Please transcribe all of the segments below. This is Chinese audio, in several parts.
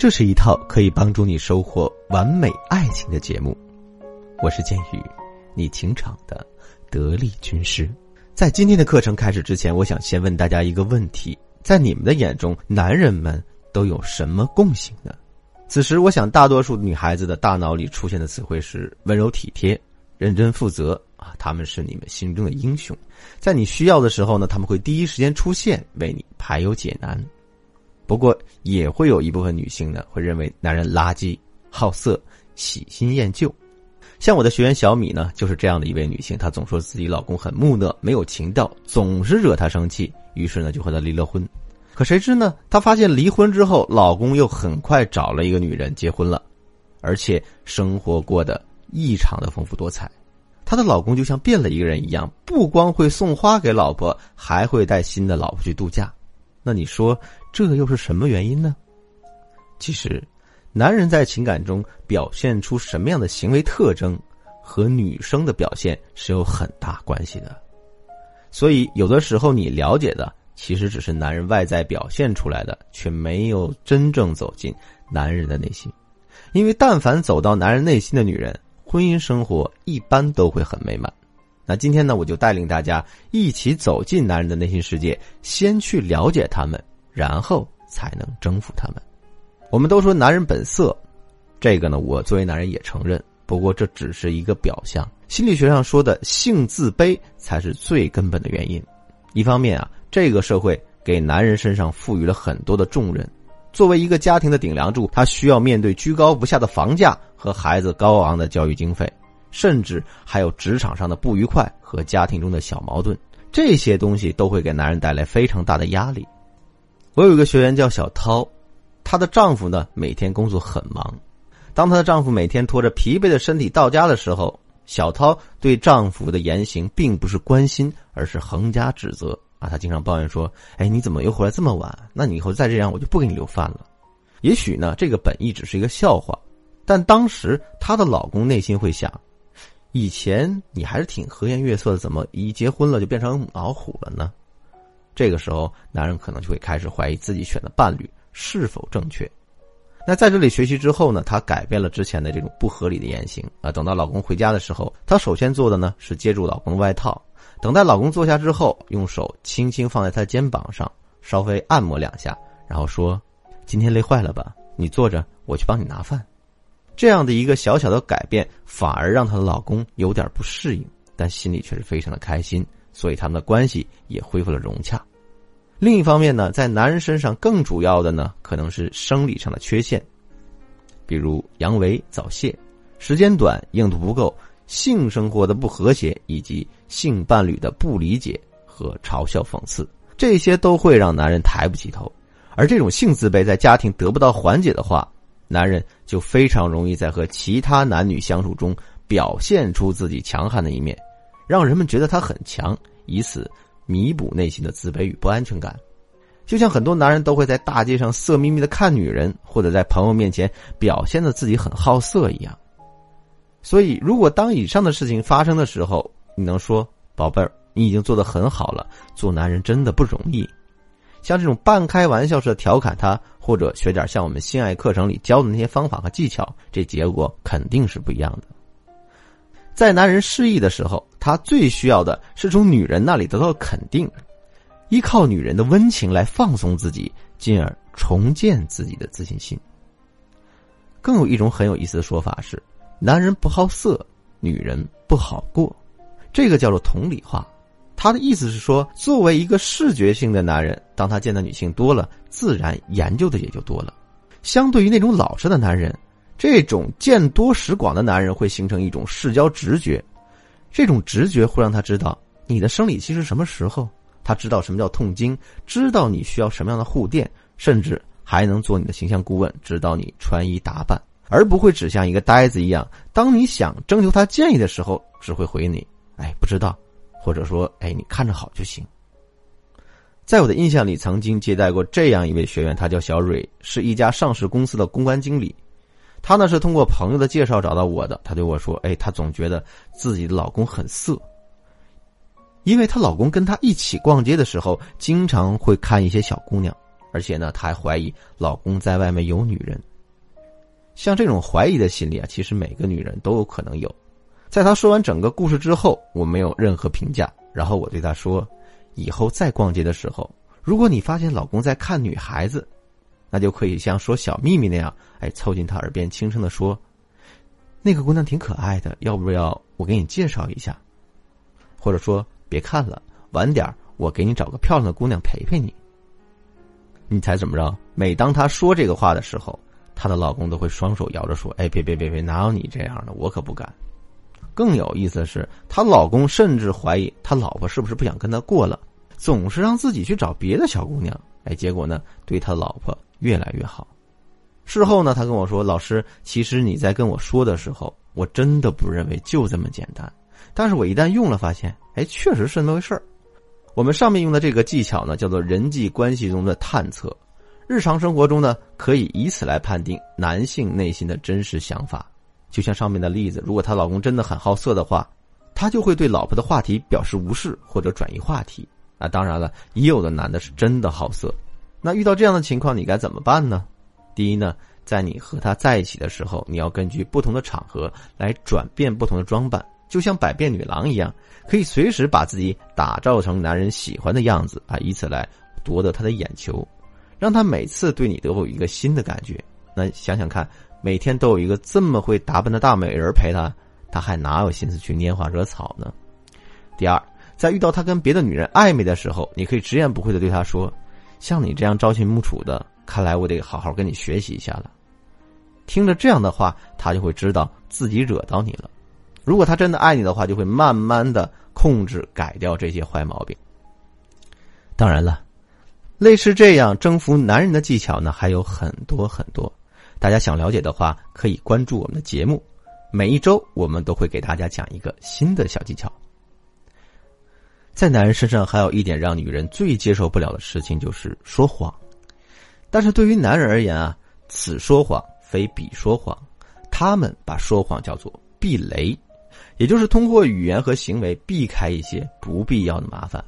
这是一套可以帮助你收获完美爱情的节目。我是剑宇，你情场的得力军师。在今天的课程开始之前，我想先问大家一个问题：在你们的眼中，男人们都有什么共性呢？此时，我想大多数女孩子的大脑里出现的词汇是温柔体贴、认真负责啊，他们是你们心中的英雄，在你需要的时候呢，他们会第一时间出现，为你排忧解难。不过，也会有一部分女性呢，会认为男人垃圾、好色、喜新厌旧。像我的学员小米呢，就是这样的一位女性。她总说自己老公很木讷、没有情调，总是惹她生气，于是呢，就和他离了婚。可谁知呢，她发现离婚之后，老公又很快找了一个女人结婚了，而且生活过得异常的丰富多彩。她的老公就像变了一个人一样，不光会送花给老婆，还会带新的老婆去度假。那你说？这又是什么原因呢？其实，男人在情感中表现出什么样的行为特征，和女生的表现是有很大关系的。所以，有的时候你了解的，其实只是男人外在表现出来的，却没有真正走进男人的内心。因为，但凡走到男人内心的女人，婚姻生活一般都会很美满。那今天呢，我就带领大家一起走进男人的内心世界，先去了解他们。然后才能征服他们。我们都说男人本色，这个呢，我作为男人也承认。不过这只是一个表象，心理学上说的性自卑才是最根本的原因。一方面啊，这个社会给男人身上赋予了很多的重任，作为一个家庭的顶梁柱，他需要面对居高不下的房价和孩子高昂的教育经费，甚至还有职场上的不愉快和家庭中的小矛盾，这些东西都会给男人带来非常大的压力。我有一个学员叫小涛，她的丈夫呢每天工作很忙。当她的丈夫每天拖着疲惫的身体到家的时候，小涛对丈夫的言行并不是关心，而是横加指责啊！她经常抱怨说：“哎，你怎么又回来这么晚？那你以后再这样，我就不给你留饭了。”也许呢，这个本意只是一个笑话，但当时她的老公内心会想：以前你还是挺和颜悦色的，怎么一结婚了就变成老虎了呢？这个时候，男人可能就会开始怀疑自己选的伴侣是否正确。那在这里学习之后呢，她改变了之前的这种不合理的言行啊。等到老公回家的时候，她首先做的呢是接住老公的外套，等待老公坐下之后，用手轻轻放在他的肩膀上，稍微按摩两下，然后说：“今天累坏了吧？你坐着，我去帮你拿饭。”这样的一个小小的改变，反而让她的老公有点不适应，但心里却是非常的开心。所以他们的关系也恢复了融洽。另一方面呢，在男人身上更主要的呢，可能是生理上的缺陷，比如阳痿、早泄、时间短、硬度不够、性生活的不和谐，以及性伴侣的不理解和嘲笑讽刺，这些都会让男人抬不起头。而这种性自卑在家庭得不到缓解的话，男人就非常容易在和其他男女相处中表现出自己强悍的一面。让人们觉得他很强，以此弥补内心的自卑与不安全感。就像很多男人都会在大街上色眯眯的看女人，或者在朋友面前表现的自己很好色一样。所以，如果当以上的事情发生的时候，你能说“宝贝儿，你已经做得很好了”，做男人真的不容易。像这种半开玩笑式的调侃他，或者学点像我们性爱课程里教的那些方法和技巧，这结果肯定是不一样的。在男人失意的时候，他最需要的是从女人那里得到肯定，依靠女人的温情来放松自己，进而重建自己的自信心。更有一种很有意思的说法是：男人不好色，女人不好过。这个叫做同理化。他的意思是说，作为一个视觉性的男人，当他见的女性多了，自然研究的也就多了。相对于那种老实的男人。这种见多识广的男人会形成一种视交直觉，这种直觉会让他知道你的生理期是什么时候，他知道什么叫痛经，知道你需要什么样的护垫，甚至还能做你的形象顾问，指导你穿衣打扮，而不会只像一个呆子一样，当你想征求他建议的时候，只会回你“哎，不知道”，或者说“哎，你看着好就行”。在我的印象里，曾经接待过这样一位学员，他叫小蕊，是一家上市公司的公关经理。她呢是通过朋友的介绍找到我的。她对我说：“哎，她总觉得自己的老公很色，因为她老公跟她一起逛街的时候，经常会看一些小姑娘，而且呢，她还怀疑老公在外面有女人，像这种怀疑的心理啊，其实每个女人都有可能有。在她说完整个故事之后，我没有任何评价，然后我对她说：“以后再逛街的时候，如果你发现老公在看女孩子，那就可以像说小秘密那样，哎，凑近他耳边轻声的说：‘那个姑娘挺可爱的，要不要我给你介绍一下？’或者说别看了，晚点我给你找个漂亮的姑娘陪陪你。你猜怎么着？每当她说这个话的时候。”她的老公都会双手摇着说：“哎，别别别别，哪有你这样的？我可不敢。”更有意思的是，她老公甚至怀疑她老婆是不是不想跟他过了，总是让自己去找别的小姑娘。哎，结果呢，对他老婆越来越好。事后呢，他跟我说：“老师，其实你在跟我说的时候，我真的不认为就这么简单。但是我一旦用了，发现，哎，确实是那么回事儿。我们上面用的这个技巧呢，叫做人际关系中的探测。”日常生活中呢，可以以此来判定男性内心的真实想法。就像上面的例子，如果她老公真的很好色的话，他就会对老婆的话题表示无视或者转移话题。啊，当然了，也有的男的是真的好色。那遇到这样的情况，你该怎么办呢？第一呢，在你和他在一起的时候，你要根据不同的场合来转变不同的装扮，就像百变女郎一样，可以随时把自己打造成男人喜欢的样子啊，以此来夺得他的眼球。让他每次对你都有一个新的感觉。那想想看，每天都有一个这么会打扮的大美人陪他，他还哪有心思去拈花惹草呢？第二，在遇到他跟别的女人暧昧的时候，你可以直言不讳的对他说：“像你这样朝秦暮楚的，看来我得好好跟你学习一下了。”听着这样的话，他就会知道自己惹到你了。如果他真的爱你的话，就会慢慢的控制改掉这些坏毛病。当然了。类似这样征服男人的技巧呢，还有很多很多。大家想了解的话，可以关注我们的节目。每一周我们都会给大家讲一个新的小技巧。在男人身上，还有一点让女人最接受不了的事情，就是说谎。但是对于男人而言啊，此说谎非彼说谎，他们把说谎叫做避雷，也就是通过语言和行为避开一些不必要的麻烦。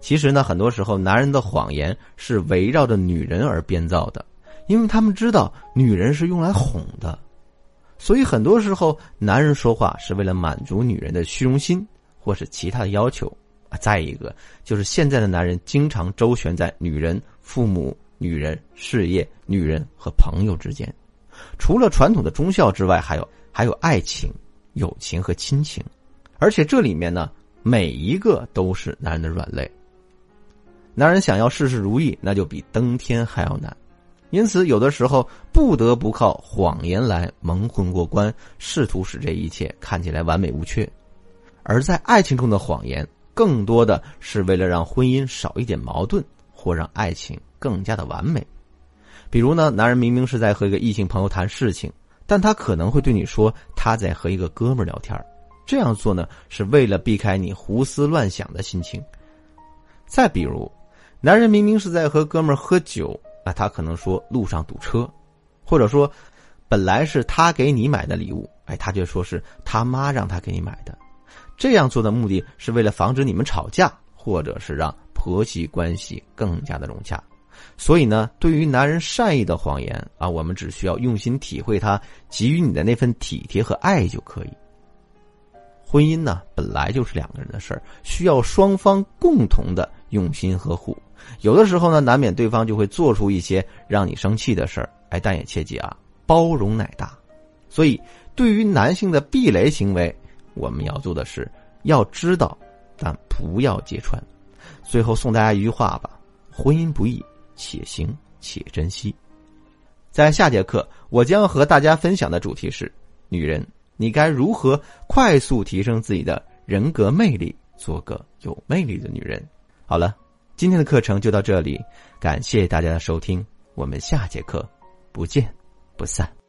其实呢，很多时候男人的谎言是围绕着女人而编造的，因为他们知道女人是用来哄的，所以很多时候男人说话是为了满足女人的虚荣心或是其他的要求啊。再一个就是现在的男人经常周旋在女人、父母、女人、事业、女人和朋友之间，除了传统的忠孝之外，还有还有爱情、友情和亲情，而且这里面呢，每一个都是男人的软肋。男人想要事事如意，那就比登天还要难，因此有的时候不得不靠谎言来蒙混过关，试图使这一切看起来完美无缺。而在爱情中的谎言，更多的是为了让婚姻少一点矛盾，或让爱情更加的完美。比如呢，男人明明是在和一个异性朋友谈事情，但他可能会对你说他在和一个哥们聊天这样做呢，是为了避开你胡思乱想的心情。再比如。男人明明是在和哥们儿喝酒，啊，他可能说路上堵车，或者说，本来是他给你买的礼物，哎，他却说是他妈让他给你买的。这样做的目的是为了防止你们吵架，或者是让婆媳关系更加的融洽。所以呢，对于男人善意的谎言啊，我们只需要用心体会他给予你的那份体贴和爱就可以。婚姻呢，本来就是两个人的事儿，需要双方共同的用心呵护。有的时候呢，难免对方就会做出一些让你生气的事儿，哎，但也切记啊，包容乃大。所以，对于男性的避雷行为，我们要做的是要知道，但不要揭穿。最后送大家一句话吧：婚姻不易，且行且珍惜。在下节课，我将和大家分享的主题是：女人，你该如何快速提升自己的人格魅力，做个有魅力的女人？好了。今天的课程就到这里，感谢大家的收听，我们下节课不见不散。